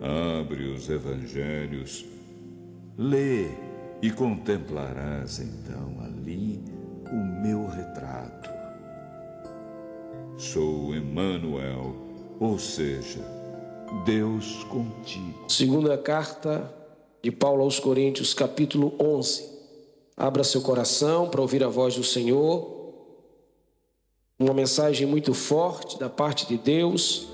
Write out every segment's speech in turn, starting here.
Abre os evangelhos, lê e contemplarás então ali o meu retrato. Sou Emmanuel, ou seja, Deus contigo. Segunda carta de Paulo aos Coríntios, capítulo 11. Abra seu coração para ouvir a voz do Senhor. Uma mensagem muito forte da parte de Deus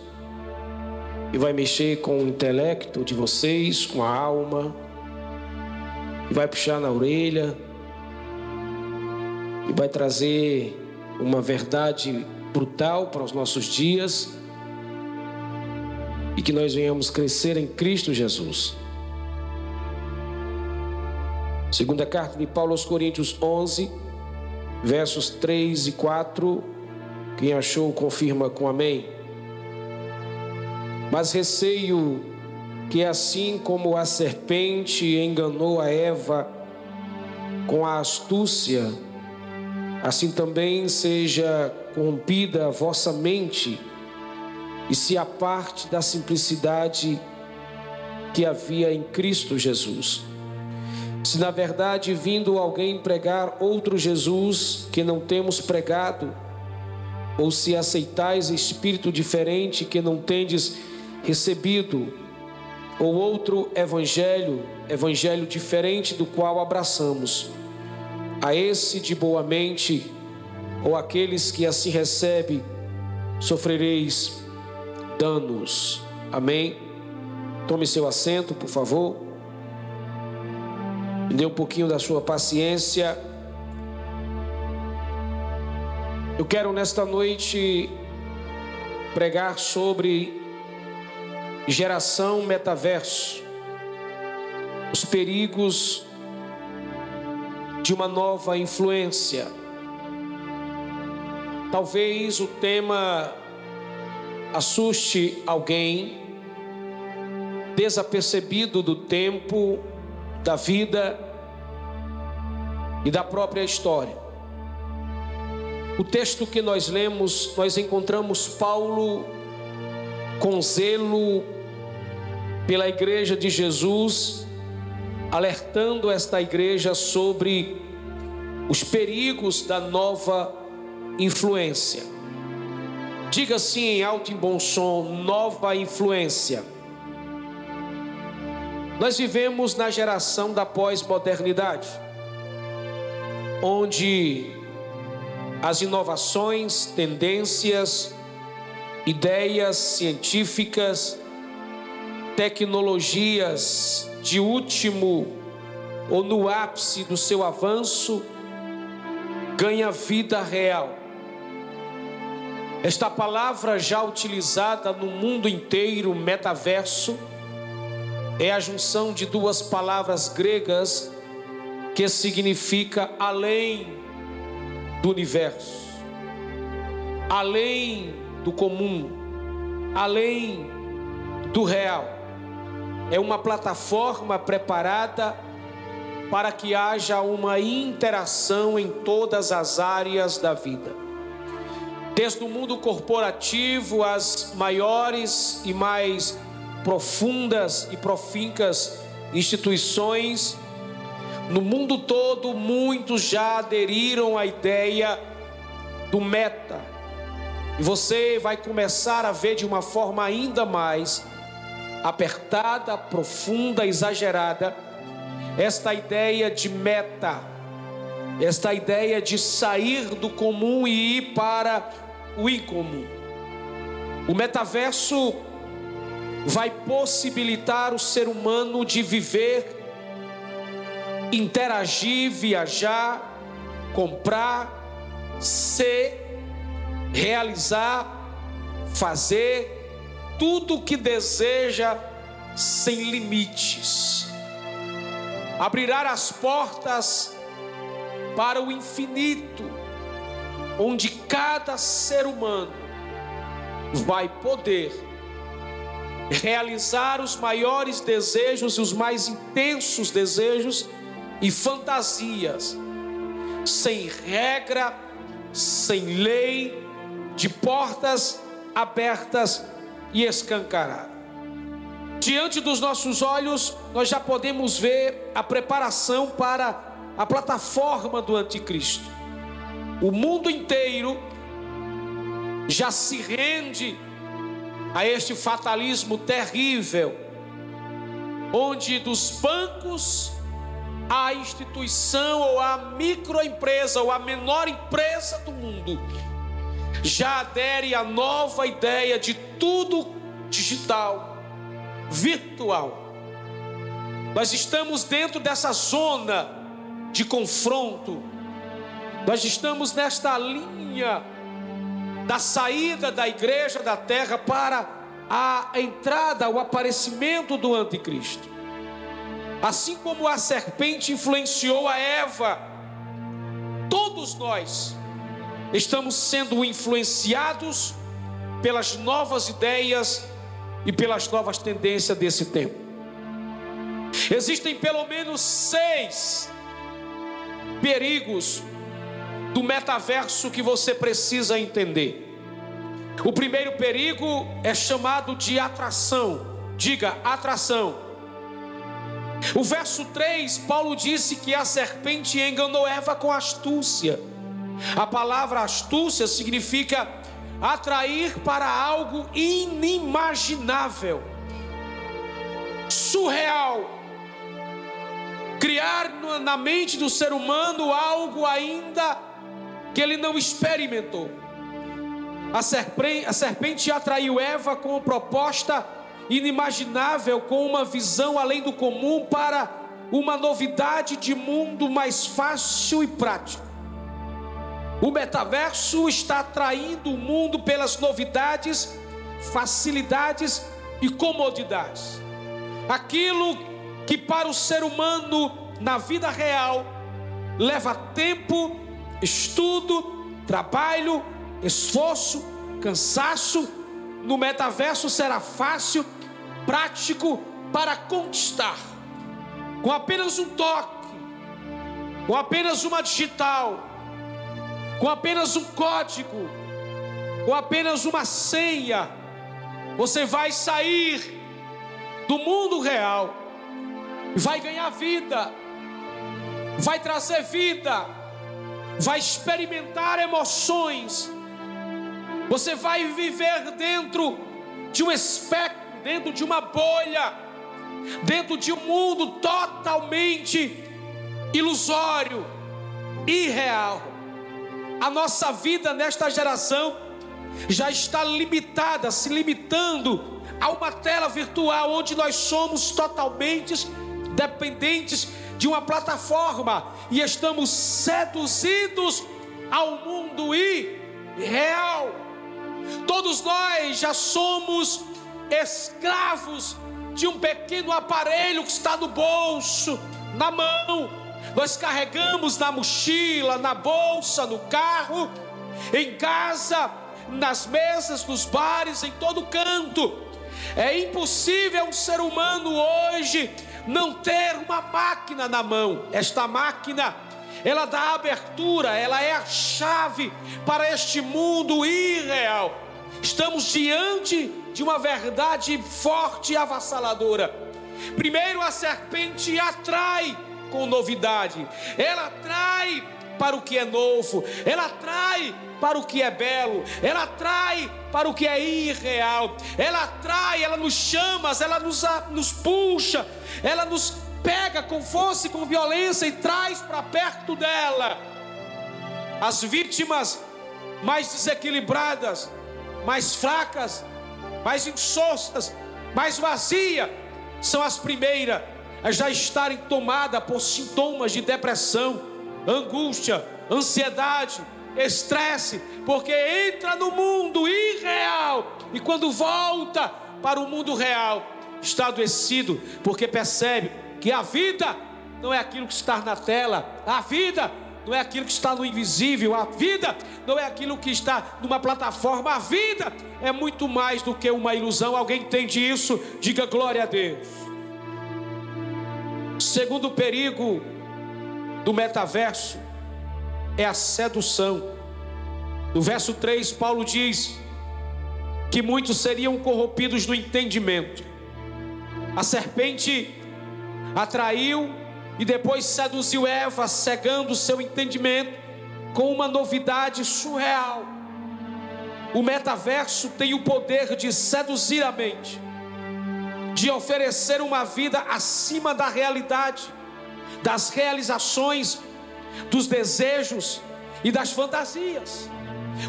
e vai mexer com o intelecto de vocês, com a alma, e vai puxar na orelha, e vai trazer uma verdade brutal para os nossos dias, e que nós venhamos crescer em Cristo Jesus. Segunda carta de Paulo aos Coríntios 11, versos 3 e 4. Quem achou, confirma com amém. Mas receio que assim como a serpente enganou a Eva com a astúcia, assim também seja corrompida a vossa mente e se aparte da simplicidade que havia em Cristo Jesus. Se na verdade vindo alguém pregar outro Jesus que não temos pregado, ou se aceitais espírito diferente que não tendes recebido, ou outro evangelho, evangelho diferente do qual abraçamos, a esse de boa mente, ou aqueles que assim recebem, sofrereis danos. Amém? Tome seu assento, por favor. Me dê um pouquinho da sua paciência. Eu quero nesta noite pregar sobre Geração metaverso. Os perigos de uma nova influência. Talvez o tema assuste alguém desapercebido do tempo, da vida e da própria história. O texto que nós lemos, nós encontramos Paulo com zelo pela igreja de Jesus, alertando esta igreja sobre os perigos da nova influência. Diga assim em alto e bom som: nova influência. Nós vivemos na geração da pós-modernidade, onde as inovações, tendências, ideias científicas, tecnologias de último ou no ápice do seu avanço, ganha vida real. Esta palavra já utilizada no mundo inteiro, metaverso, é a junção de duas palavras gregas que significa além do universo, além do comum, além do real. É uma plataforma preparada para que haja uma interação em todas as áreas da vida. Desde o mundo corporativo às maiores e mais profundas e profincas instituições, no mundo todo muitos já aderiram à ideia do meta, e você vai começar a ver de uma forma ainda mais apertada, profunda, exagerada, esta ideia de meta, esta ideia de sair do comum e ir para o incomum. O metaverso vai possibilitar o ser humano de viver, interagir, viajar, comprar, ser realizar, fazer tudo que deseja sem limites. Abrirá as portas para o infinito, onde cada ser humano vai poder realizar os maiores desejos e os mais intensos desejos e fantasias, sem regra, sem lei, de portas abertas e escancaradas. Diante dos nossos olhos, nós já podemos ver a preparação para a plataforma do anticristo. O mundo inteiro já se rende a este fatalismo terrível, onde dos bancos a instituição ou a microempresa ou a menor empresa do mundo já adere à nova ideia de tudo digital virtual. Nós estamos dentro dessa zona de confronto. Nós estamos nesta linha da saída da igreja da terra para a entrada, o aparecimento do anticristo. Assim como a serpente influenciou a Eva, todos nós estamos sendo influenciados pelas novas ideias e pelas novas tendências desse tempo. Existem pelo menos seis perigos do metaverso que você precisa entender. O primeiro perigo é chamado de atração. Diga, atração. O verso 3, Paulo disse que a serpente enganou Eva com astúcia. A palavra astúcia significa atrair para algo inimaginável, surreal, criar na mente do ser humano algo ainda que ele não experimentou. A serpente, a serpente atraiu Eva com uma proposta inimaginável, com uma visão além do comum para uma novidade de mundo mais fácil e prático. O metaverso está atraindo o mundo pelas novidades, facilidades e comodidades. Aquilo que para o ser humano na vida real leva tempo, estudo, trabalho, esforço, cansaço, no metaverso será fácil, prático para conquistar. Com apenas um toque, com apenas uma digital, com apenas um código, com apenas uma senha, você vai sair do mundo real, vai ganhar vida, vai trazer vida, vai experimentar emoções, você vai viver dentro de um espectro, dentro de uma bolha, dentro de um mundo totalmente ilusório, irreal. A nossa vida nesta geração já está limitada, se limitando a uma tela virtual onde nós somos totalmente dependentes de uma plataforma e estamos seduzidos ao mundo irreal. Todos nós já somos escravos de um pequeno aparelho que está no bolso, na mão nós carregamos na mochila, na bolsa, no carro, em casa, nas mesas, nos bares, em todo canto. É impossível um ser humano hoje não ter uma máquina na mão. Esta máquina, ela dá abertura, ela é a chave para este mundo irreal. Estamos diante de uma verdade forte e avassaladora. Primeiro, a serpente atrai com novidade, ela atrai para o que é novo, ela atrai para o que é belo, ela atrai para o que é irreal, ela atrai, ela nos chama, ela nos, nos puxa, ela nos pega com força e com violência e traz para perto dela. As vítimas mais desequilibradas, mais fracas, mais insossas, mais vazias, são as primeiras a já estarem tomadas por sintomas de depressão, angústia, ansiedade, estresse, porque entra no mundo irreal e quando volta para o mundo real, está adoecido, porque percebe que a vida não é aquilo que está na tela, a vida não é aquilo que está no invisível, a vida não é aquilo que está numa plataforma, a vida é muito mais do que uma ilusão. Alguém entende isso? Diga glória a Deus. Segundo perigo do metaverso é a sedução. No verso 3, Paulo diz que muitos seriam corrompidos no entendimento. A serpente atraiu e depois seduziu Eva, cegando seu entendimento com uma novidade surreal. O metaverso tem o poder de seduzir a mente, de oferecer uma vida acima da realidade, das realizações, dos desejos e das fantasias.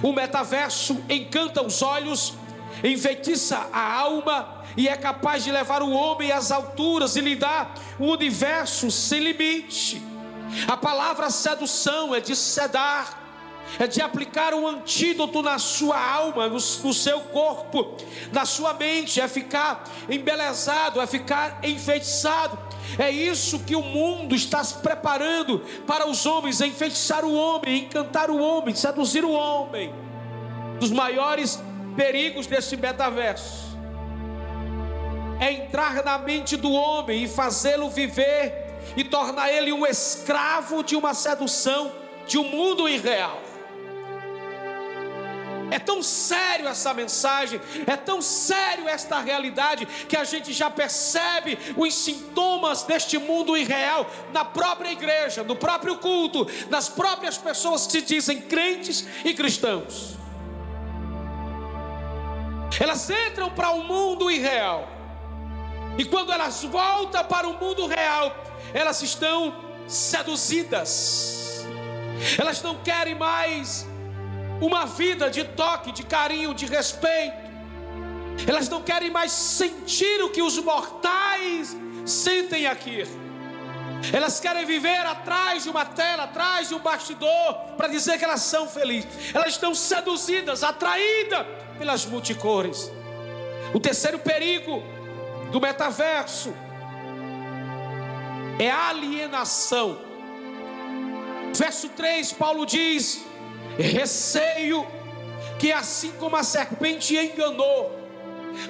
O metaverso encanta os olhos, enfeitiça a alma e é capaz de levar o homem às alturas e lhe dar um universo sem limite. A palavra sedução é de sedar, é de aplicar um antídoto na sua alma, no, no, seu corpo, na sua mente, é ficar embelezado, é ficar enfeitiçado. É isso que o mundo está se preparando para os homens, é enfeitiçar o homem, encantar o homem, seduzir o homem. Dos maiores perigos desse metaverso é entrar na mente do homem e fazê-lo viver e tornar ele um escravo de uma sedução, de um mundo irreal. É tão sério essa mensagem, é tão sério esta realidade, que a gente já percebe os sintomas deste mundo irreal na própria igreja, no próprio culto, nas próprias pessoas que se dizem crentes e cristãos. Elas entram para o mundo irreal, e quando elas voltam para o mundo real, elas estão seduzidas, elas não querem mais uma vida de toque, de carinho, de respeito, elas não querem mais sentir o que os mortais sentem aqui. Elas querem viver atrás de uma tela, atrás de um bastidor, para dizer que elas são felizes. Elas estão seduzidas, atraídas pelas multicores. O terceiro perigo do metaverso é alienação. Verso 3, Paulo diz: receio que assim como a serpente enganou,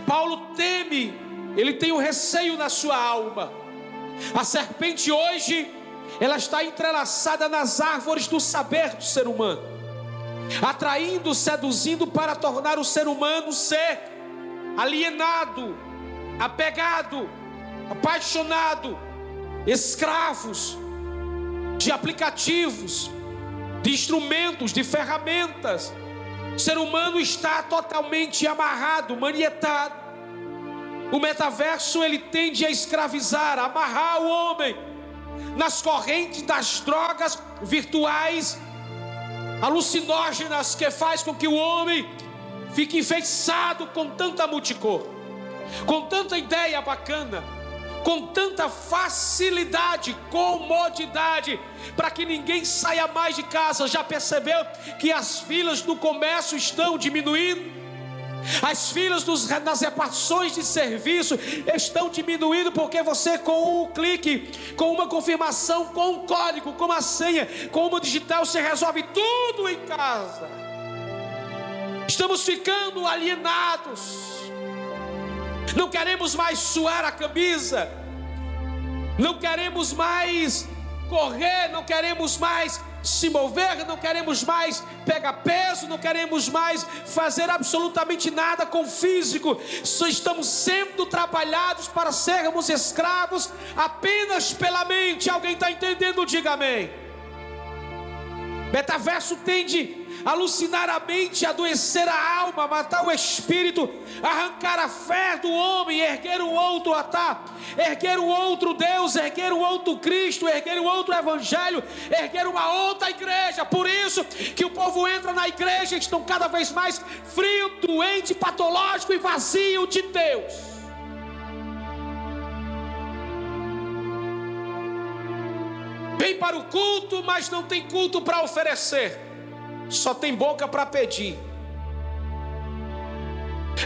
Paulo teme, ele tem o um receio na sua alma. A serpente hoje, ela está entrelaçada nas árvores do saber do ser humano, atraindo, seduzindo para tornar o ser humano ser alienado, apegado, apaixonado, escravos de aplicativos, de instrumentos, de ferramentas. O ser humano está totalmente amarrado, manietado. O metaverso ele tende a escravizar, a amarrar o homem nas correntes das drogas virtuais, alucinógenas que faz com que o homem fique enfeitiçado com tanta multicor, com tanta ideia bacana com tanta facilidade, comodidade, para que ninguém saia mais de casa. Já percebeu que as filas do comércio estão diminuindo? As filas dos, das repartições de serviço estão diminuindo porque você, com um clique, com uma confirmação, com um código, com uma senha, com uma digital, você resolve tudo em casa. Estamos ficando alienados não queremos mais suar a camisa, não queremos mais correr, não queremos mais se mover, não queremos mais pegar peso, não queremos mais fazer absolutamente nada com o físico, só estamos sendo trabalhados para sermos escravos apenas pela mente. Alguém está entendendo? Diga amém. Metaverso tende alucinar a mente, adoecer a alma, matar o espírito, arrancar a fé do homem, erguer um outro altar, erguer um outro Deus, erguer um outro Cristo, erguer um outro Evangelho, erguer uma outra igreja. Por isso que o povo entra na igreja e estão cada vez mais frio, doente, patológico e vazio de Deus. Vem para o culto, mas não tem culto para oferecer só tem boca para pedir.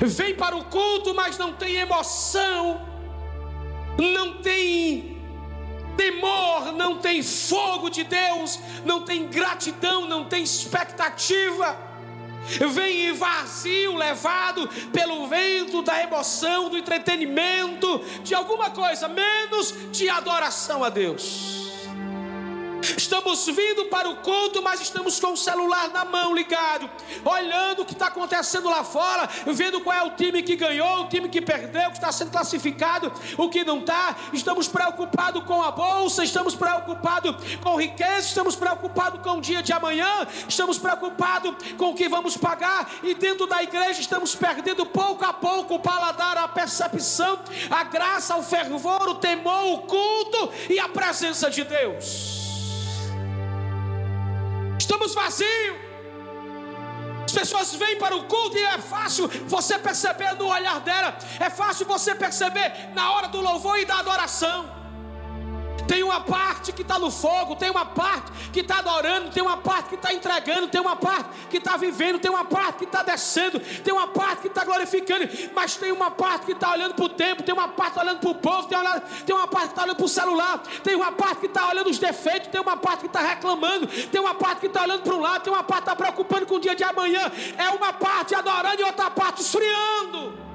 Vem para o culto, mas não tem emoção, não tem temor, não tem fogo de Deus, não tem gratidão, não tem expectativa. Vem vazio, levado pelo vento da emoção, do entretenimento, de alguma coisa, menos de adoração a Deus. Estamos vindo para o culto, mas estamos com o celular na mão ligado, olhando o que está acontecendo lá fora, vendo qual é o time que ganhou, o time que perdeu, o que está sendo classificado, o que não está. Estamos preocupados com a bolsa, estamos preocupados com riqueza, estamos preocupados com o dia de amanhã, estamos preocupados com o que vamos pagar, e dentro da igreja estamos perdendo pouco a pouco o paladar, a percepção, a graça, o fervor, o temor, o culto e a presença de Deus. Estamos vazios. As pessoas vêm para o culto e é fácil você perceber no olhar dela, é fácil você perceber na hora do louvor e da adoração. Tem uma parte que está no fogo, tem uma parte que está adorando, tem uma parte que está entregando, tem uma parte que está vivendo, tem uma parte que está descendo, tem uma parte que está glorificando, mas tem uma parte que está olhando para o tempo, tem uma parte olhando para o povo, tem, tem uma parte que está olhando para o celular, tem uma parte que está olhando os defeitos, tem uma parte que está reclamando, tem uma parte que está olhando para um lado, tem uma parte que está preocupando com o dia de amanhã, é uma parte adorando e outra parte esfriando.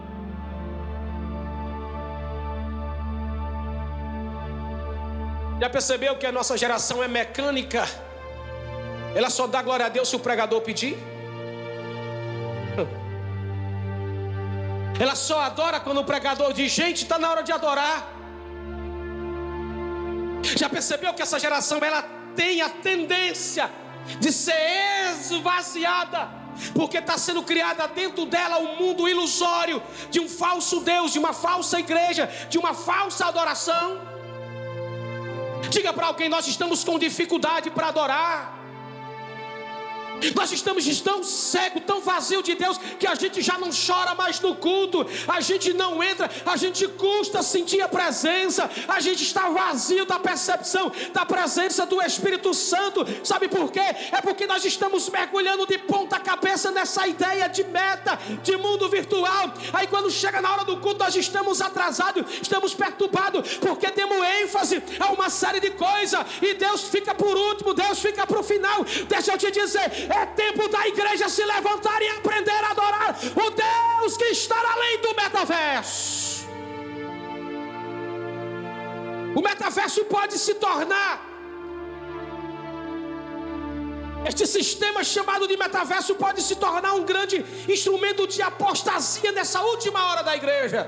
Já percebeu que a nossa geração é mecânica? Ela só dá glória a Deus se o pregador pedir? Ela só adora quando o pregador diz: gente, está na hora de adorar. Já percebeu que essa geração ela tem a tendência de ser esvaziada? porque está sendo criada dentro dela um mundo ilusório de um falso Deus, de uma falsa igreja, de uma falsa adoração. Diga para alguém: nós estamos com dificuldade para adorar. Nós estamos tão cego, tão vazio de Deus, que a gente já não chora mais no culto, a gente não entra, a gente custa sentir a presença, a gente está vazio da percepção da presença do Espírito Santo. Sabe por quê? É porque nós estamos mergulhando de ponta cabeça nessa ideia de meta, de mundo virtual. Aí quando chega na hora do culto, nós estamos atrasados, estamos perturbados, porque temos ênfase a uma série de coisas, e Deus fica por último, Deus fica para o final. Deixa eu te dizer, é tempo da igreja se levantar e aprender a adorar o Deus que está além do metaverso. O metaverso pode se tornar. Este sistema chamado de metaverso pode se tornar um grande instrumento de apostasia nessa última hora da igreja.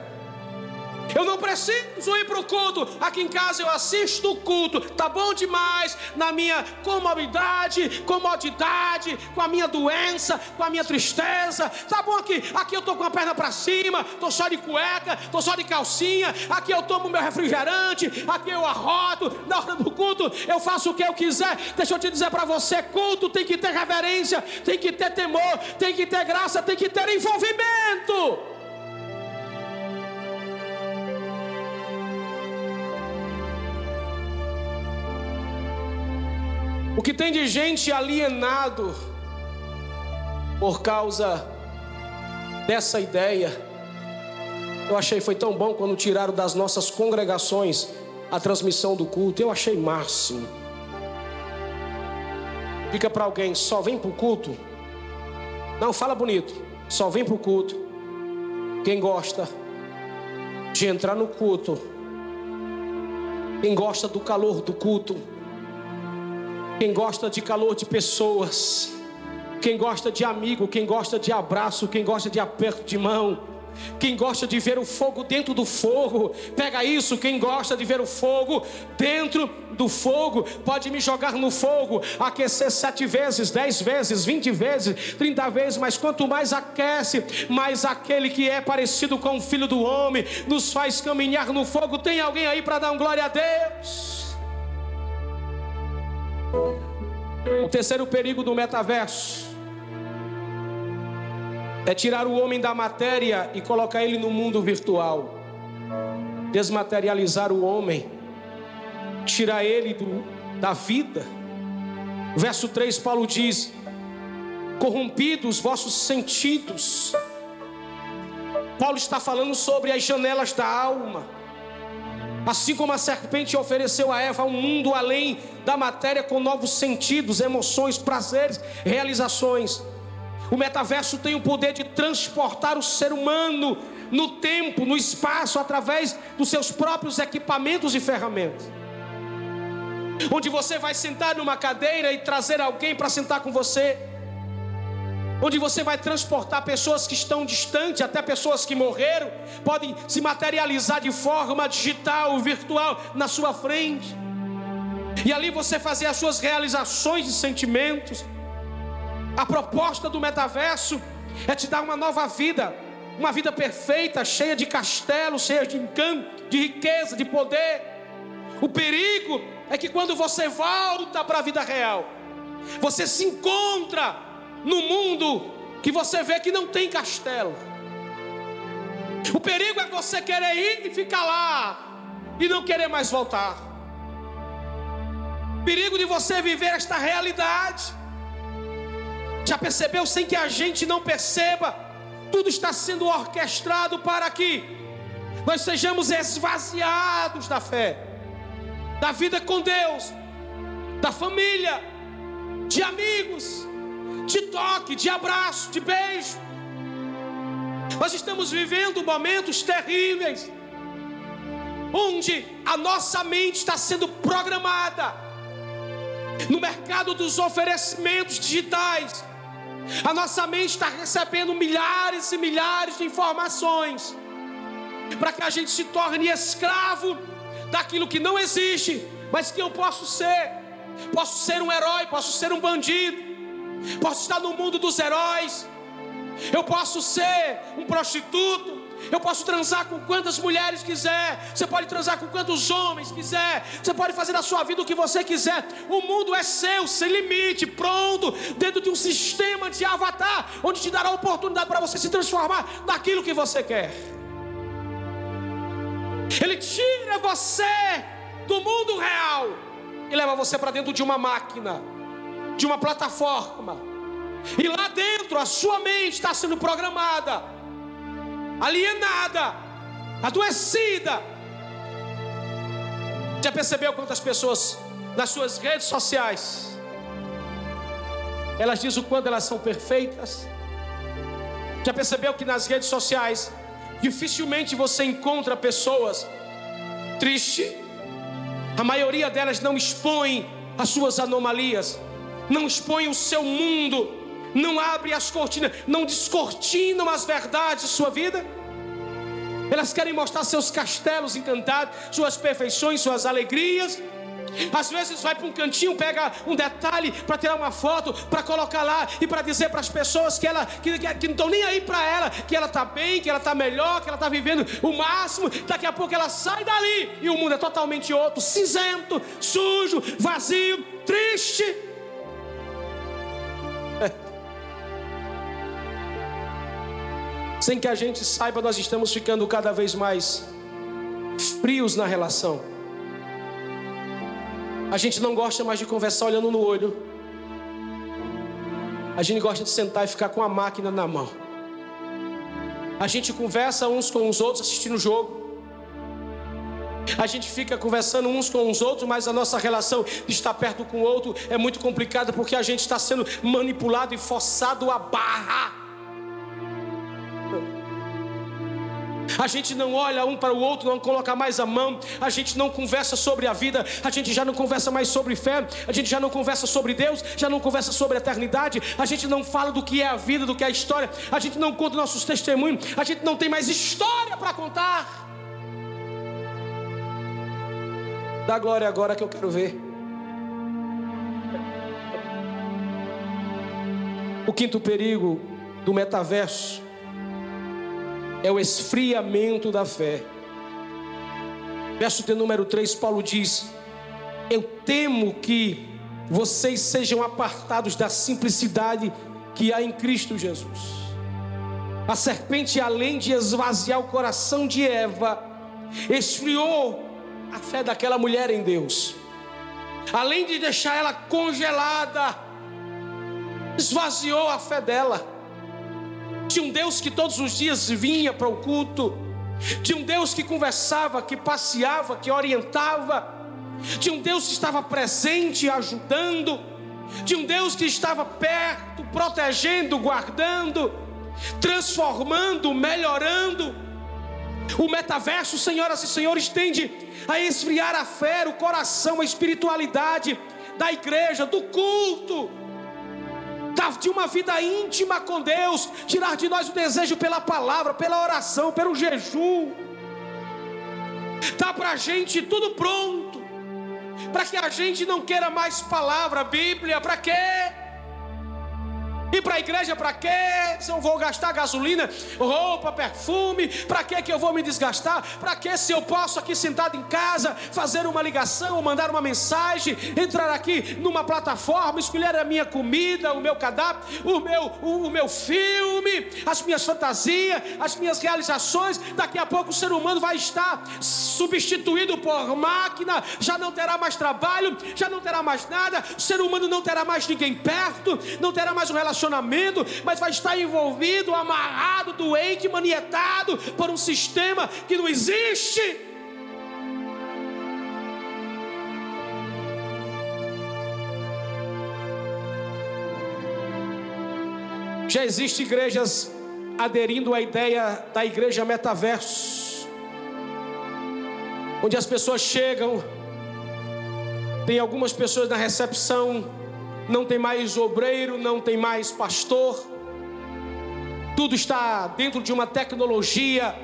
Eu não preciso ir para o culto. Aqui em casa eu assisto o culto. Tá bom demais na minha comodidade, comodidade, com a minha doença, com a minha tristeza. Tá bom aqui. Aqui eu tô com a perna para cima, tô só de cueca, tô só de calcinha. Aqui eu tomo meu refrigerante, aqui eu arroto. Na hora do culto eu faço o que eu quiser. Deixa eu te dizer para você, culto tem que ter reverência, tem que ter temor, tem que ter graça, tem que ter envolvimento. Que tem de gente alienado por causa dessa ideia. Eu achei foi tão bom quando tiraram das nossas congregações a transmissão do culto. Eu achei máximo. Fica para alguém, só vem para o culto. Não, fala bonito. Só vem para o culto. Quem gosta de entrar no culto. Quem gosta do calor do culto quem gosta de calor de pessoas, quem gosta de amigo, quem gosta de abraço, quem gosta de aperto de mão, quem gosta de ver o fogo dentro do fogo, pega isso. Quem gosta de ver o fogo dentro do fogo, pode me jogar no fogo, aquecer sete vezes, dez vezes, vinte vezes, trinta vezes. Mas quanto mais aquece, mais aquele que é parecido com o filho do homem nos faz caminhar no fogo. Tem alguém aí para dar um glória a Deus? O terceiro perigo do metaverso é tirar o homem da matéria e colocar ele no mundo virtual. Desmaterializar o homem, tirar ele do, da vida. Verso 3, Paulo diz: corrompidos vossos sentidos. Paulo está falando sobre as janelas da alma. Assim como a serpente ofereceu a Eva um mundo além da matéria com novos sentidos, emoções, prazeres, realizações. O metaverso tem o poder de transportar o ser humano no tempo, no espaço, através dos seus próprios equipamentos e ferramentas. onde você vai sentar numa cadeira e trazer alguém para sentar com você, onde você vai transportar pessoas que estão distantes, até pessoas que morreram, podem se materializar de forma digital, virtual, na sua frente, e ali você fazer as suas realizações de sentimentos. A proposta do metaverso é te dar uma nova vida, uma vida perfeita, cheia de castelos, cheia de encanto, de riqueza, de poder. O perigo é que quando você volta para a vida real, você se encontra no mundo que você vê que não tem castelo. O perigo é você querer ir e ficar lá e não querer mais voltar. Perigo de você viver esta realidade. Já percebeu sem que a gente não perceba? Tudo está sendo orquestrado para que nós sejamos esvaziados da fé, da vida com Deus, da família, de amigos, de toque, de abraço, de beijo. Nós estamos vivendo momentos terríveis, onde a nossa mente está sendo programada no mercado dos oferecimentos digitais. A nossa mente está recebendo milhares e milhares de informações para que a gente se torne escravo daquilo que não existe, mas que eu posso ser. Posso ser um herói, posso ser um bandido, posso estar no mundo dos heróis, eu posso ser um prostituto, eu posso transar com quantas mulheres quiser. Você pode transar com quantos homens quiser. Você pode fazer da sua vida o que você quiser. O mundo é seu, sem limite, pronto, dentro de um sistema de avatar, onde te dará a oportunidade para você se transformar naquilo que você quer. Ele tira você do mundo real e leva você para dentro de uma máquina, de uma plataforma. E lá dentro a sua mente está sendo programada, alienada, adoecida. Já percebeu quantas pessoas nas suas redes sociais elas dizem o quanto elas são perfeitas? Já percebeu que nas redes sociais Dificilmente você encontra pessoas tristes. A maioria delas não expõe as suas anomalias, não expõe o seu mundo, não abre as cortinas, não descortinam as verdades de sua vida. Elas querem mostrar seus castelos encantados, suas perfeições, suas alegrias. Às vezes vai para um cantinho, pega um detalhe para tirar uma foto, para colocar lá e para dizer para as pessoas que ela que, que não estão nem aí para ela, que ela está bem, que ela está melhor, que ela está vivendo o máximo. Daqui a pouco ela sai dali e o mundo é totalmente outro, cinzento, sujo, vazio, triste. Sem que a gente saiba, nós estamos ficando cada vez mais frios na relação. A gente não gosta mais de conversar olhando no olho. A gente gosta de sentar e ficar com a máquina na mão. A gente conversa uns com os outros assistindo o jogo. A gente fica conversando uns com os outros, mas a nossa relação de estar perto com o outro é muito complicada porque a gente está sendo manipulado e forçado a barra. A gente não olha um para o outro, não coloca mais a mão, a gente não conversa sobre a vida, a gente já não conversa mais sobre fé, a gente já não conversa sobre Deus, já não conversa sobre a eternidade, a gente não fala do que é a vida, do que é a história, a gente não conta nossos testemunhos, a gente não tem mais história para contar. Dá glória agora que eu quero ver. O quinto perigo do metaverso é o esfriamento da fé. Verso de número 3, Paulo diz: Eu temo que vocês sejam apartados da simplicidade que há em Cristo Jesus. A serpente, além de esvaziar o coração de Eva, esfriou a fé daquela mulher em Deus. Além de deixar ela congelada, esvaziou a fé dela. Tinha um Deus que todos os dias vinha para o culto. Tinha um Deus que conversava, que passeava, que orientava. Tinha um Deus que estava presente, ajudando. Tinha um Deus que estava perto, protegendo, guardando, transformando, melhorando. O metaverso, senhoras e senhores, tende a esfriar a fé, o coração, a espiritualidade da igreja, do culto, de uma vida íntima com Deus, tirar de nós o desejo pela palavra, pela oração, pelo jejum. Dá para a gente tudo pronto, para que a gente não queira mais palavra, Bíblia, para quê? Ir para a igreja para quê? Se eu vou gastar gasolina, roupa, perfume, para que que eu vou me desgastar? Para que se eu posso aqui sentado em casa fazer uma ligação, mandar uma mensagem, entrar aqui numa plataforma, escolher a minha comida, o meu cadáver, o meu o, o meu filme, as minhas fantasias, as minhas realizações, daqui a pouco o ser humano vai estar substituído por máquina, já não terá mais trabalho, já não terá mais nada, o ser humano não terá mais ninguém perto, não terá mais um relacionamento relacionamento, mas vai estar envolvido, amarrado, doente, manietado por um sistema que não existe. Já existem igrejas aderindo à ideia da igreja metaverso, onde as pessoas chegam, tem algumas pessoas na recepção não tem mais obreiro, não tem mais pastor, tudo está dentro de uma tecnologia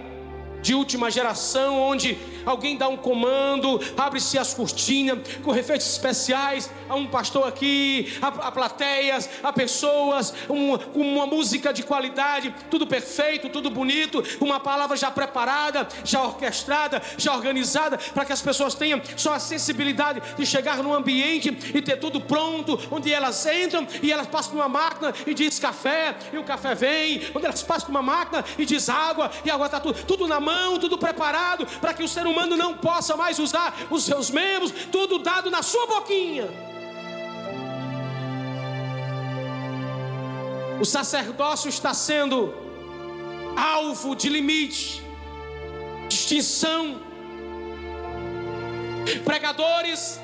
de última geração, onde alguém dá um comando, abre-se as cortinas com efeitos especiais, a um pastor aqui, a, plateias, a pessoas, um, uma música de qualidade, tudo perfeito, tudo bonito, uma palavra já preparada, já orquestrada, já organizada, para que as pessoas tenham só a sensibilidade de chegar no ambiente e ter tudo pronto, onde elas entram e elas passam numa máquina e diz café, e o café vem, onde elas passam numa máquina e diz água, e água está tudo, tudo na mão, tudo preparado, para que o ser humano não possa mais usar os seus membros, tudo dado na sua boquinha. O sacerdócio está sendo alvo de limite, distinção. Pregadores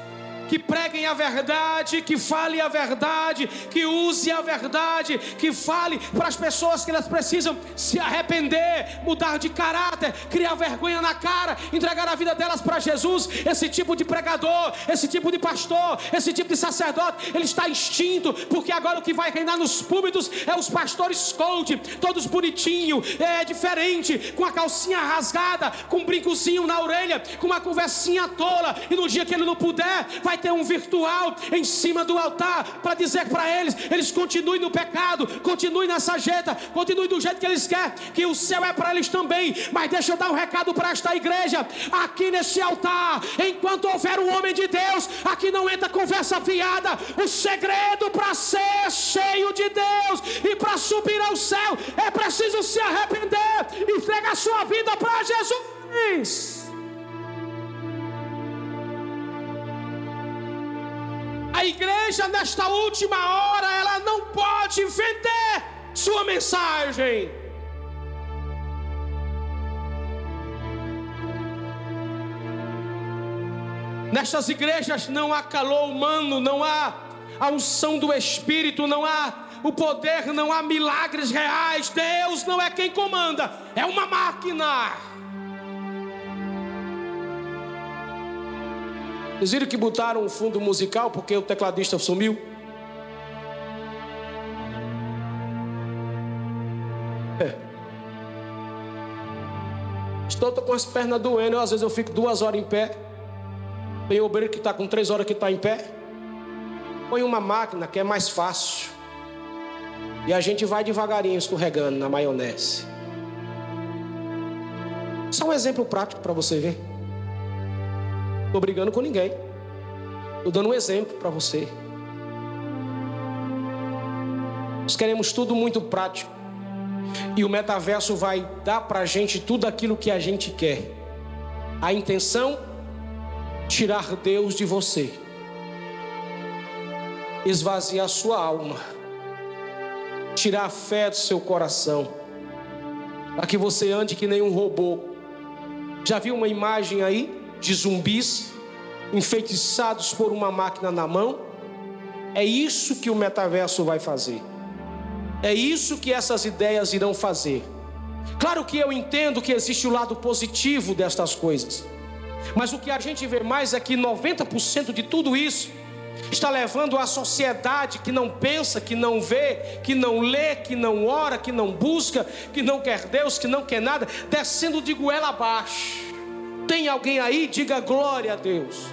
que preguem a verdade, que fale a verdade, que use a verdade, que fale para as pessoas que elas precisam se arrepender, mudar de caráter, criar vergonha na cara, entregar a vida delas para Jesus. Esse tipo de pregador, esse tipo de pastor, esse tipo de sacerdote, ele está extinto, porque agora o que vai reinar nos púlpitos é os pastores coach, todos bonitinho, é diferente, com a calcinha rasgada, com um brincozinho na orelha, com uma conversinha tola, e no dia que ele não puder, vai vai ter um virtual em cima do altar para dizer para eles: eles continuem no pecado, continuem nessa jeta, continuem do jeito que eles querem, que o céu é para eles também. Mas deixa eu dar um recado para esta igreja: aqui nesse altar, enquanto houver um homem de Deus, aqui não entra conversa fiada. O segredo para ser cheio de Deus e para subir ao céu é preciso se arrepender e entregar sua vida para Jesus. Igreja, nesta última hora, ela não pode vender sua mensagem. Nestas igrejas não há calor humano, não há a unção do Espírito, não há o poder, não há milagres reais. Deus não é quem comanda, é uma máquina. Vocês viram que botaram um fundo musical porque o tecladista sumiu? É. Estou com as pernas doendo, às vezes eu fico duas horas em pé. Tem obreiro que está com três horas que está em pé. Põe uma máquina que é mais fácil. E a gente vai devagarinho escorregando na maionese. Só um exemplo prático para você ver estou brigando com ninguém. Estou dando um exemplo para você. Nós queremos tudo muito prático. E o metaverso vai dar para a gente tudo aquilo que a gente quer. A intenção: tirar Deus de você, esvaziar sua alma, tirar a fé do seu coração, para que você ande que nem um robô. Já viu uma imagem aí? De zumbis enfeitiçados por uma máquina na mão. É isso que o metaverso vai fazer. É isso que essas ideias irão fazer. Claro que eu entendo que existe o lado positivo destas coisas, mas o que a gente vê mais é que 90% de tudo isso está levando a sociedade que não pensa, que não vê, que não lê, que não ora, que não busca, que não quer Deus, que não quer nada, descendo de goela abaixo. Tem alguém aí? Diga glória a Deus.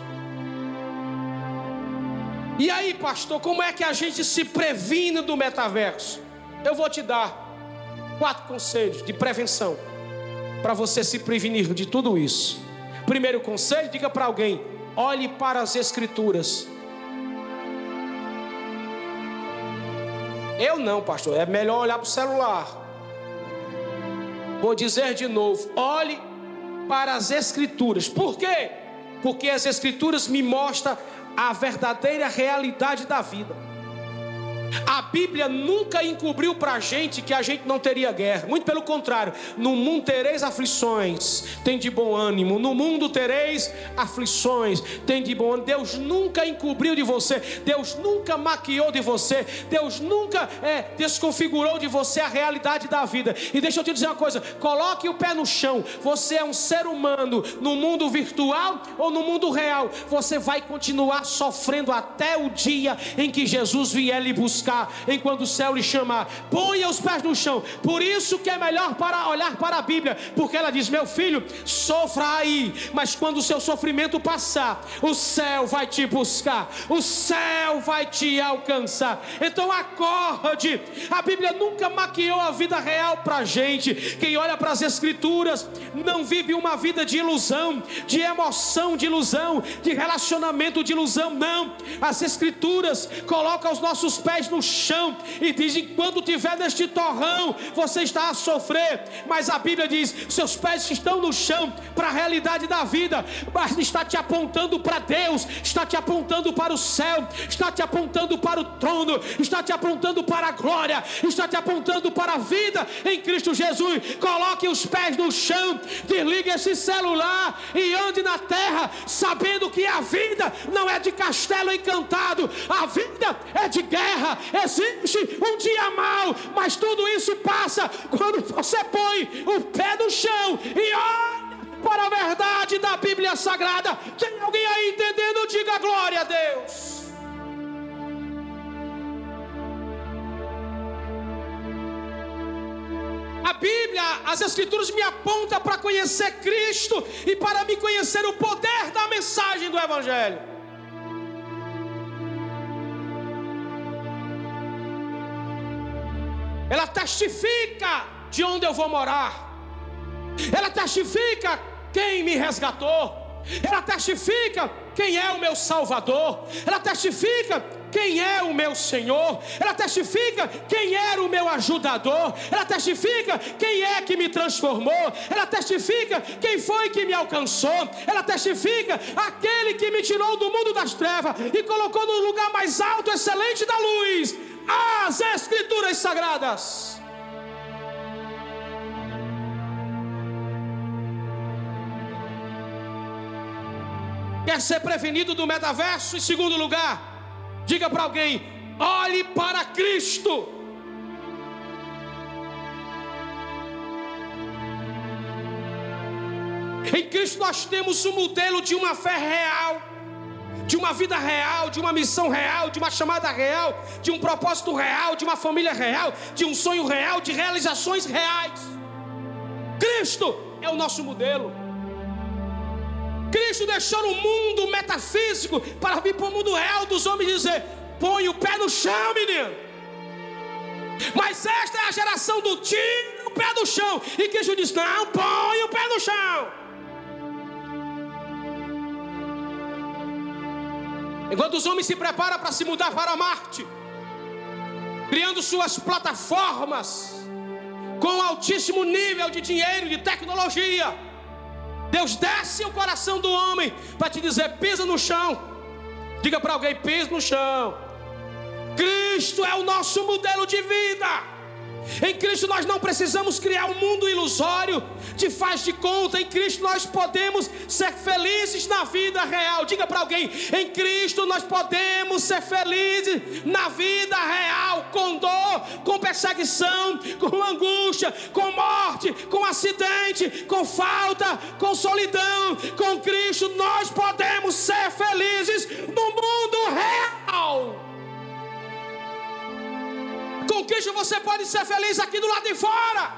E aí, pastor, como é que a gente se previne do metaverso? Eu vou te dar quatro conselhos de prevenção para você se prevenir de tudo isso. Primeiro conselho, diga para alguém: olhe para as Escrituras. Eu não, pastor, é melhor olhar para o celular. Vou dizer de novo: olhe para as Escrituras. Por quê? Porque as Escrituras me mostram a verdadeira realidade da vida. A Bíblia nunca encobriu para a gente que a gente não teria guerra. Muito pelo contrário, no mundo tereis aflições, tem de bom ânimo. No mundo tereis aflições, tem de bom ânimo. Deus nunca encobriu de você, Deus nunca maquiou de você, Deus nunca é, desconfigurou de você a realidade da vida. E deixa eu te dizer uma coisa: coloque o pé no chão. Você é um ser humano no mundo virtual ou no mundo real. Você vai continuar sofrendo até o dia em que Jesus vier lhe buscar buscar enquanto o céu lhe chamar. Ponha os pés no chão. Por isso que é melhor para olhar para a Bíblia, porque ela diz: "Meu filho, sofra aí, mas quando o seu sofrimento passar, o céu vai te buscar. O céu vai te alcançar. Então acorde. A Bíblia nunca maquiou a vida real para gente. Quem olha para as escrituras não vive uma vida de ilusão, de emoção, de ilusão, de relacionamento de ilusão, não. As escrituras colocam os nossos pés no chão e diz: enquanto estiver neste torrão, você está a sofrer. Mas a Bíblia diz: seus pés estão no chão para a realidade da vida, mas está te apontando para Deus, está te apontando para o céu, está te apontando para o trono, está te apontando para a glória, está te apontando para a vida em Cristo Jesus. Coloque os pés no chão, desligue esse celular e ande na terra, sabendo que a vida não é de castelo encantado, a vida é de guerra, existe um dia mal, mas tudo isso passa quando você põe o pé no chão e olha para a verdade da Bíblia Sagrada. Tem alguém aí entendendo? Diga glória a Deus. A Bíblia, as Escrituras me apontam para conhecer Cristo e para me conhecer o poder da mensagem do Evangelho. Ela testifica de onde eu vou morar, ela testifica quem me resgatou, ela testifica quem é o meu Salvador, ela testifica quem é o meu Senhor, ela testifica quem era o meu ajudador, ela testifica quem é que me transformou, ela testifica quem foi que me alcançou, ela testifica aquele que me tirou do mundo das trevas e colocou no lugar mais alto, excelente da luz as Escrituras Sagradas. Quer ser prevenido do metaverso? Em segundo lugar, diga para alguém: olhe para Cristo. Em Cristo nós temos um modelo de uma fé real de uma vida real, de uma missão real, de uma chamada real, de um propósito real, de uma família real, de um sonho real, de realizações reais. Cristo é o nosso modelo. Cristo deixou o mundo metafísico para vir para o mundo real dos homens e dizer: põe o pé no chão, menino. Mas esta é a geração do tiro o pé no chão. E Cristo diz: não, põe o pé no chão. Enquanto os homens se preparam para se mudar para Marte, criando suas plataformas com altíssimo nível de dinheiro, de tecnologia, Deus desce o coração do homem para te dizer: pisa no chão. Diga para alguém: pisa no chão. Cristo é o nosso modelo de vida. Em Cristo nós não precisamos criar um mundo ilusório de faz de conta. Em Cristo nós podemos ser felizes na vida real. Diga para alguém: em Cristo nós podemos ser felizes na vida real, com dor, com perseguição, com angústia, com morte, com acidente, com falta, com solidão. Com Cristo nós podemos ser felizes no mundo real. Com você pode ser feliz aqui do lado de fora.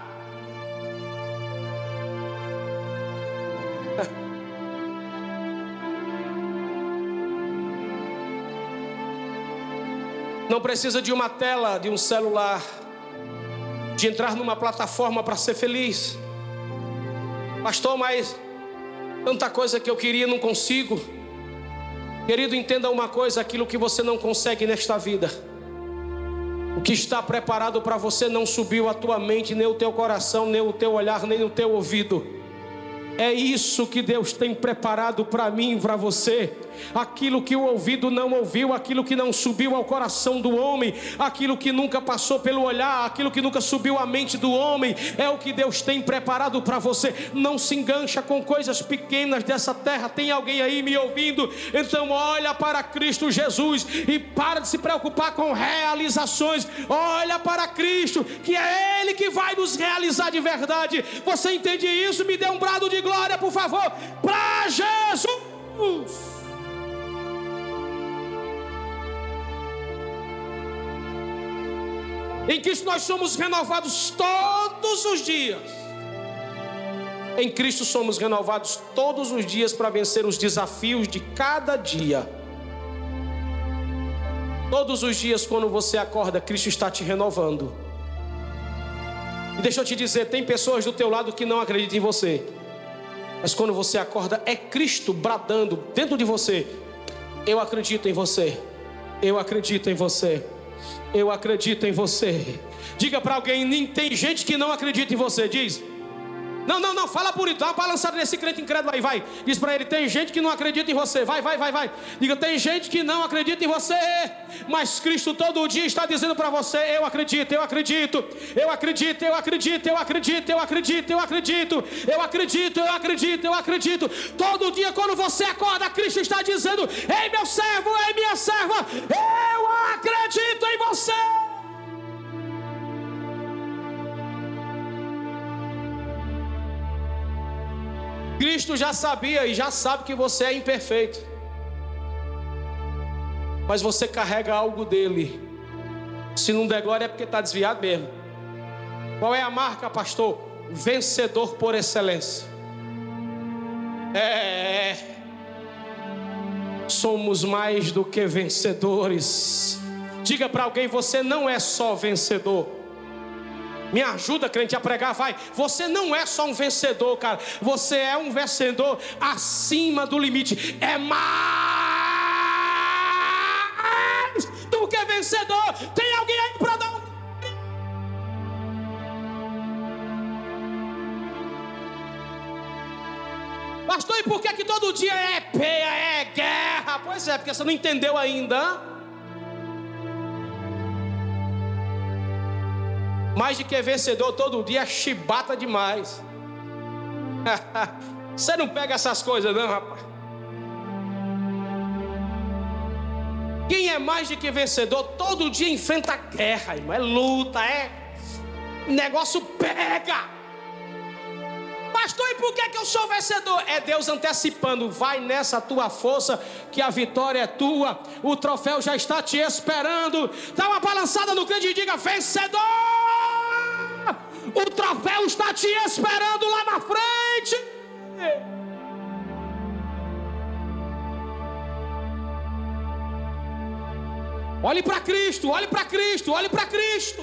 Não precisa de uma tela, de um celular, de entrar numa plataforma para ser feliz. Pastor, mas tanta coisa que eu queria não consigo. Querido, entenda uma coisa: aquilo que você não consegue nesta vida o que está preparado para você não subiu a tua mente, nem o teu coração, nem o teu olhar, nem o teu ouvido. É isso que Deus tem preparado para mim e para você aquilo que o ouvido não ouviu, aquilo que não subiu ao coração do homem, aquilo que nunca passou pelo olhar, aquilo que nunca subiu à mente do homem, é o que Deus tem preparado para você. Não se engancha com coisas pequenas dessa terra. Tem alguém aí me ouvindo? Então olha para Cristo Jesus e para de se preocupar com realizações. Olha para Cristo, que é ele que vai nos realizar de verdade. Você entende isso? Me dê um brado de glória, por favor, para Jesus. Em Cristo nós somos renovados todos os dias. Em Cristo somos renovados todos os dias para vencer os desafios de cada dia. Todos os dias, quando você acorda, Cristo está te renovando. E deixa eu te dizer: tem pessoas do teu lado que não acreditam em você. Mas quando você acorda, é Cristo bradando dentro de você: Eu acredito em você. Eu acredito em você. Eu acredito em você. Diga para alguém: tem gente que não acredita em você. Diz. Não, não, não, fala isso, dá uma balançada nesse crente incrédulo aí, vai. Diz para ele: tem gente que não acredita em você, vai, vai, vai, vai. Diga: tem gente que não acredita em você, mas Cristo todo dia está dizendo para você: eu acredito, eu acredito, eu acredito, eu acredito, eu acredito, eu acredito, eu acredito, eu acredito, eu acredito, eu acredito. Todo dia, quando você acorda, Cristo está dizendo: ei, meu servo, ei, minha serva, eu acredito em você. Cristo já sabia e já sabe que você é imperfeito. Mas você carrega algo dele. Se não der glória é porque está desviado mesmo. Qual é a marca, pastor? Vencedor por excelência. É. Somos mais do que vencedores. Diga para alguém: você não é só vencedor. Me ajuda, crente, a pregar, vai. Você não é só um vencedor, cara. Você é um vencedor acima do limite. É mais do que vencedor. Tem alguém aí para dar um. Pastor, e por que, que todo dia é peia, é guerra? Pois é, porque você não entendeu ainda. Mais de que vencedor todo dia é chibata demais. Você não pega essas coisas, não, rapaz. Quem é mais de que vencedor todo dia enfrenta guerra, irmão. É luta, é. negócio pega. Pastor, e por que, que eu sou vencedor? É Deus antecipando. Vai nessa tua força, que a vitória é tua. O troféu já está te esperando. Dá uma balançada no grande e diga: vencedor! O troféu está te esperando lá na frente. Olhe para Cristo, olhe para Cristo, olhe para Cristo.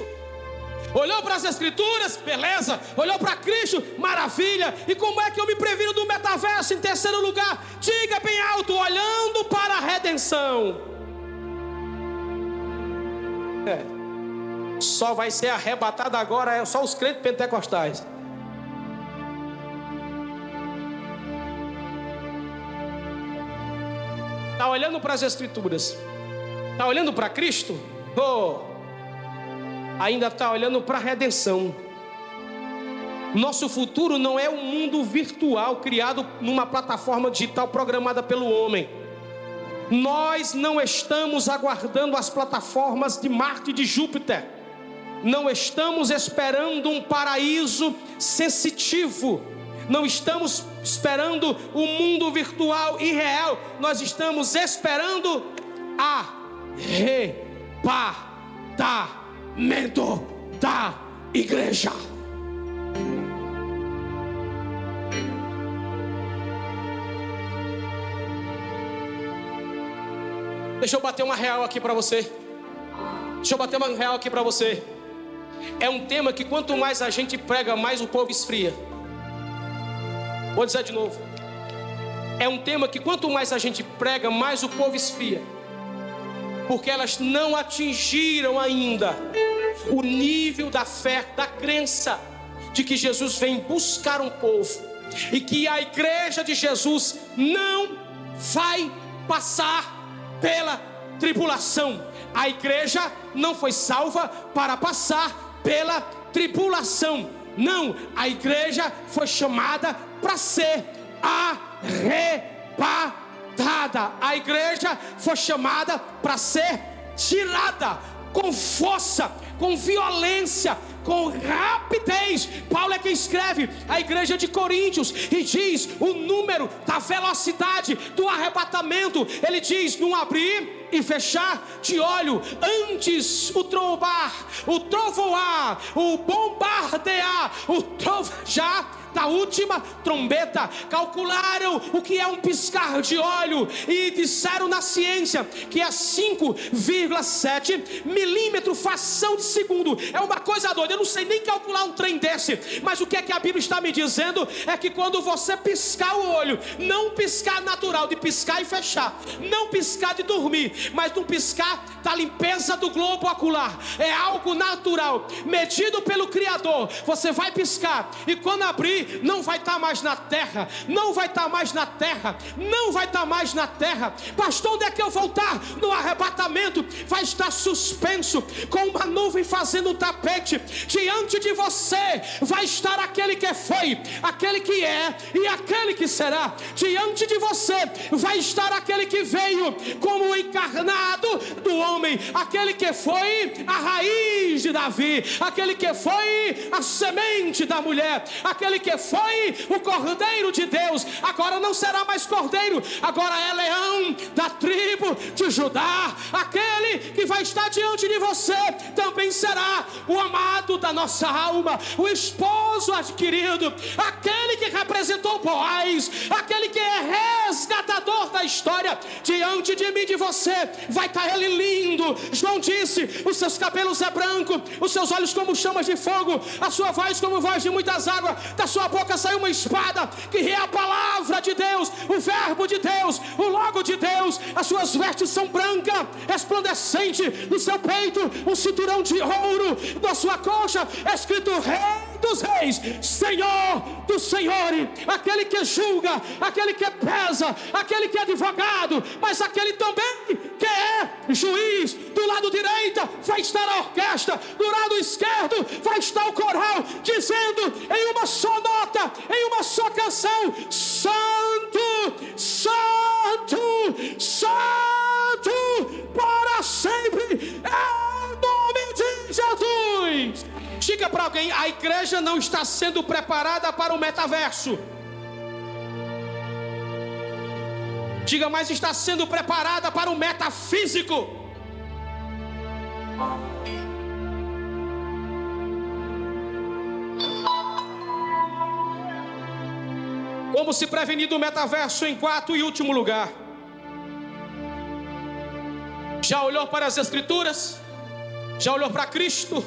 Olhou para as Escrituras, beleza. Olhou para Cristo, maravilha. E como é que eu me previno do metaverso em terceiro lugar? Diga bem alto, olhando para a redenção. É só vai ser arrebatado agora é só os crentes pentecostais. Está olhando para as Escrituras, está olhando para Cristo? Oh. ainda está olhando para a redenção. Nosso futuro não é um mundo virtual criado numa plataforma digital programada pelo homem. Nós não estamos aguardando as plataformas de Marte e de Júpiter. Não estamos esperando um paraíso sensitivo. Não estamos esperando o um mundo virtual e real. Nós estamos esperando arrebatamento da igreja. Deixa eu bater uma real aqui para você. Deixa eu bater uma real aqui para você. É um tema que quanto mais a gente prega, mais o povo esfria. Vou dizer de novo. É um tema que quanto mais a gente prega, mais o povo esfria. Porque elas não atingiram ainda o nível da fé, da crença de que Jesus vem buscar um povo e que a igreja de Jesus não vai passar pela tribulação. A igreja não foi salva para passar pela tribulação. Não, a igreja foi chamada para ser arrebatada. A igreja foi chamada para ser tirada com força, com violência, com rapidez. Paulo é quem escreve a igreja de Coríntios e diz o número da velocidade do arrebatamento. Ele diz: no abrir e fechar de olho, antes o trovar, o trovoar, o bombardear, o trovejar da última trombeta, calcularam o que é um piscar de olho e disseram na ciência que é 5,7 milímetro fração de segundo. É uma coisa doida, eu não sei nem calcular um trem desse, mas o que é que a Bíblia está me dizendo é que quando você piscar o olho, não piscar natural de piscar e fechar, não piscar de dormir, mas não piscar da limpeza do globo ocular, é algo natural, medido pelo Criador. Você vai piscar e quando abrir não vai estar tá mais na terra, não vai estar tá mais na terra, não vai estar tá mais na terra. Pastor, onde é que eu voltar? No arrebatamento, vai estar suspenso, com uma nuvem fazendo um tapete. Diante de você vai estar aquele que foi, aquele que é e aquele que será. Diante de você vai estar aquele que veio como o encarnado do homem, aquele que foi a raiz de Davi, aquele que foi a semente da mulher, aquele que foi o Cordeiro de Deus, agora não será mais Cordeiro, agora é leão da tribo de Judá. Aquele que vai estar diante de você também será o amado da nossa alma, o esposo adquirido, aquele que representou Boaz, aquele que é resgatador da história. Diante de mim, de você, vai estar ele lindo. João disse: os seus cabelos é branco, os seus olhos como chamas de fogo, a sua voz como voz de muitas águas, da sua boca saiu uma espada que é a palavra de Deus, o verbo de Deus, o logo de Deus. As suas vestes são brancas, resplandecente no seu peito, um cinturão de ouro, na sua coxa, escrito Rei dos reis, Senhor dos senhores, aquele que julga, aquele que pesa, aquele que é advogado, mas aquele também que é juiz. Do lado direito vai estar a orquestra, do lado esquerdo vai estar o coral, dizendo em uma só nota, em uma só canção: Santo, Santo, Santo, para sempre, é o nome de Jesus. Diga para alguém: a igreja não está sendo preparada para o metaverso. Diga, mas está sendo preparada para o metafísico. Como se prevenir do metaverso em quarto e último lugar? Já olhou para as Escrituras? Já olhou para Cristo?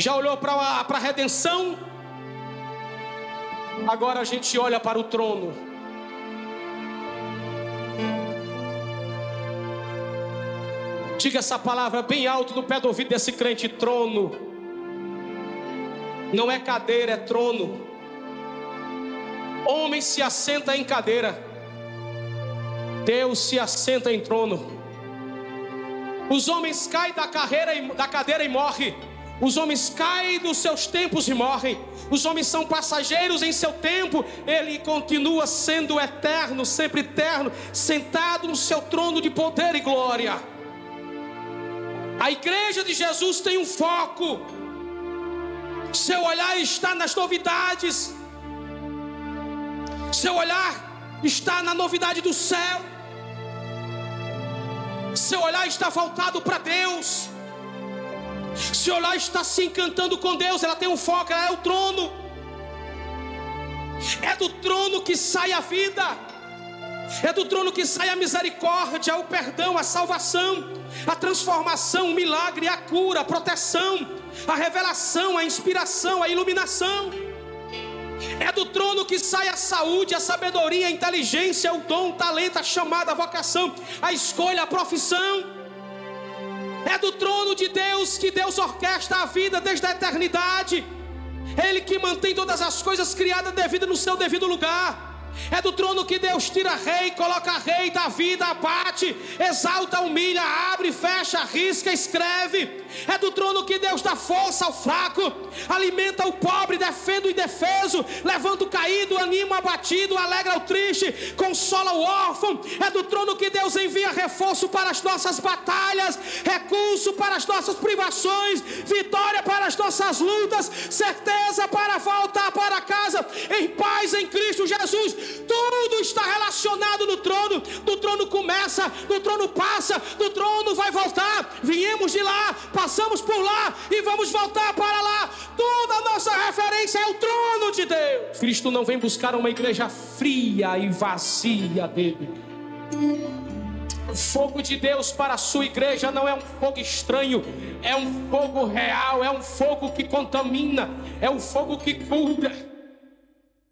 Já olhou para a redenção, agora a gente olha para o trono. Diga essa palavra bem alto no pé do ouvido desse crente: trono. Não é cadeira, é trono. Homem se assenta em cadeira, Deus se assenta em trono. Os homens caem da, carreira da cadeira e morrem. Os homens caem dos seus tempos e morrem. Os homens são passageiros em seu tempo. Ele continua sendo eterno, sempre eterno, sentado no seu trono de poder e glória. A igreja de Jesus tem um foco. Seu olhar está nas novidades. Seu olhar está na novidade do céu. Seu olhar está voltado para Deus. Se olhar está se encantando com Deus, ela tem um foco, ela é o trono. É do trono que sai a vida. É do trono que sai a misericórdia, o perdão, a salvação, a transformação, o milagre, a cura, a proteção, a revelação, a inspiração, a iluminação. É do trono que sai a saúde, a sabedoria, a inteligência, o dom, o talento, a chamada, a vocação, a escolha, a profissão. É do trono de Deus que Deus orquestra a vida desde a eternidade. Ele que mantém todas as coisas criadas devido no seu devido lugar. É do trono que Deus tira rei, coloca rei, dá vida, abate, exalta, humilha, abre, fecha, risca, escreve. É do trono que Deus dá força ao fraco, alimenta o pobre, defende o indefeso, levanta o caído, anima o abatido, alegra o triste, consola o órfão. É do trono que Deus envia reforço para as nossas batalhas, recurso para as nossas privações, vitória para as nossas lutas, certeza para voltar para casa em paz em Cristo Jesus. Tudo está relacionado no trono. Do trono começa, do trono passa, do trono vai voltar. Viemos de lá, passamos por lá e vamos voltar para lá. Toda nossa referência é o trono de Deus. Cristo não vem buscar uma igreja fria e vazia dele. O fogo de Deus para a sua igreja não é um fogo estranho, é um fogo real, é um fogo que contamina, é um fogo que cura